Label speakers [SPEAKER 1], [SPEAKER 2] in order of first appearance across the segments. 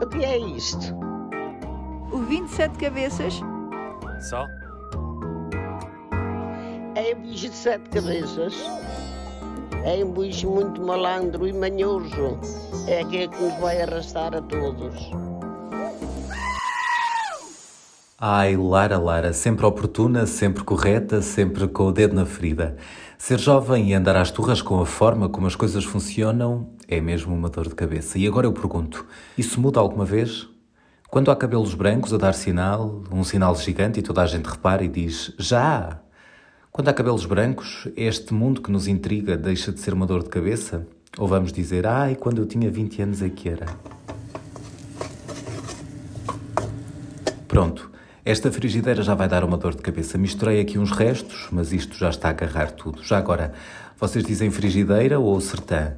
[SPEAKER 1] O que é isto?
[SPEAKER 2] O 27 cabeças?
[SPEAKER 3] Só?
[SPEAKER 1] É um bicho de sete cabeças. É um bicho muito malandro e manhoso. É aquele que nos vai arrastar a todos.
[SPEAKER 4] Ai, Lara, Lara, sempre oportuna, sempre correta, sempre com o dedo na ferida. Ser jovem e andar às turras com a forma como as coisas funcionam é mesmo uma dor de cabeça. E agora eu pergunto: isso muda alguma vez? Quando há cabelos brancos a dar sinal, um sinal gigante e toda a gente repara e diz já! Quando há cabelos brancos, este mundo que nos intriga deixa de ser uma dor de cabeça? Ou vamos dizer, ai, quando eu tinha 20 anos é que era? Pronto. Esta frigideira já vai dar uma dor de cabeça. Misturei aqui uns restos, mas isto já está a agarrar tudo. Já agora, vocês dizem frigideira ou sertã?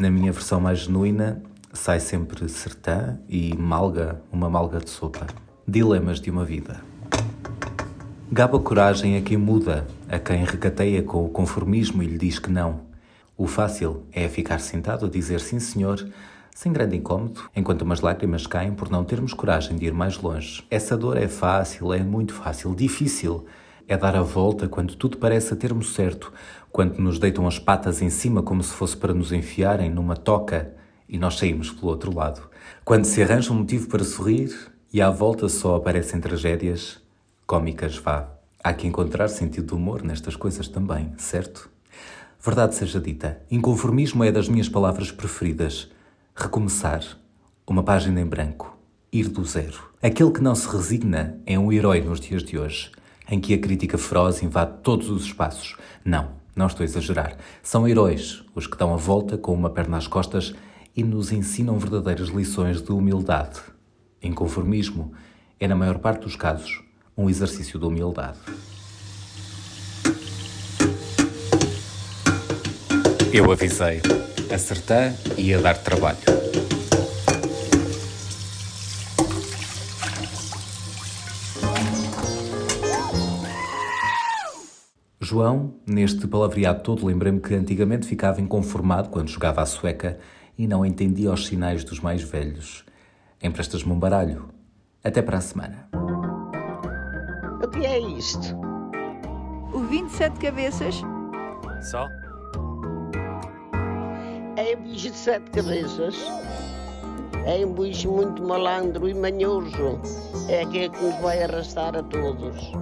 [SPEAKER 4] Na minha versão mais genuína, sai sempre sertã e malga, uma malga de sopa. Dilemas de uma vida. Gaba coragem a quem muda, a quem recateia com o conformismo e lhe diz que não. O fácil é ficar sentado a dizer sim, senhor, sem grande incômodo, enquanto umas lágrimas caem por não termos coragem de ir mais longe. Essa dor é fácil, é muito fácil, difícil. É dar a volta quando tudo parece a termo certo, quando nos deitam as patas em cima como se fosse para nos enfiarem numa toca e nós saímos pelo outro lado. Quando se arranja um motivo para sorrir e à volta só aparecem tragédias, cômicas vá. Há que encontrar sentido de humor nestas coisas também, certo? Verdade seja dita, inconformismo é das minhas palavras preferidas. Recomeçar. Uma página em branco. Ir do zero. Aquele que não se resigna é um herói nos dias de hoje, em que a crítica feroz invade todos os espaços. Não, não estou a exagerar. São heróis os que dão a volta com uma perna às costas e nos ensinam verdadeiras lições de humildade. Inconformismo é, na maior parte dos casos, um exercício de humildade.
[SPEAKER 3] Eu avisei. Acertar e ia dar trabalho.
[SPEAKER 4] João, neste palavreado todo, lembrei-me que antigamente ficava inconformado quando jogava à sueca e não entendia os sinais dos mais velhos. Emprestas-me um baralho. Até para a semana.
[SPEAKER 1] O que é isto?
[SPEAKER 2] O 27 cabeças?
[SPEAKER 3] Só?
[SPEAKER 1] É um bicho de sete cabeças. É um bicho muito malandro e manhoso. É aquele que nos vai arrastar a todos.